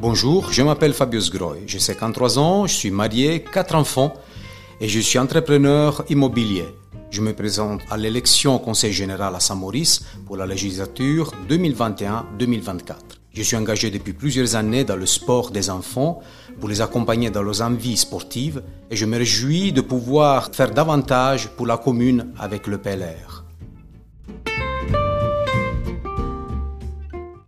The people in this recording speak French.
Bonjour, je m'appelle Fabius Groy, j'ai 53 ans, je suis marié, quatre enfants et je suis entrepreneur immobilier. Je me présente à l'élection au Conseil général à Saint-Maurice pour la législature 2021-2024. Je suis engagé depuis plusieurs années dans le sport des enfants pour les accompagner dans leurs envies sportives et je me réjouis de pouvoir faire davantage pour la commune avec le PLR.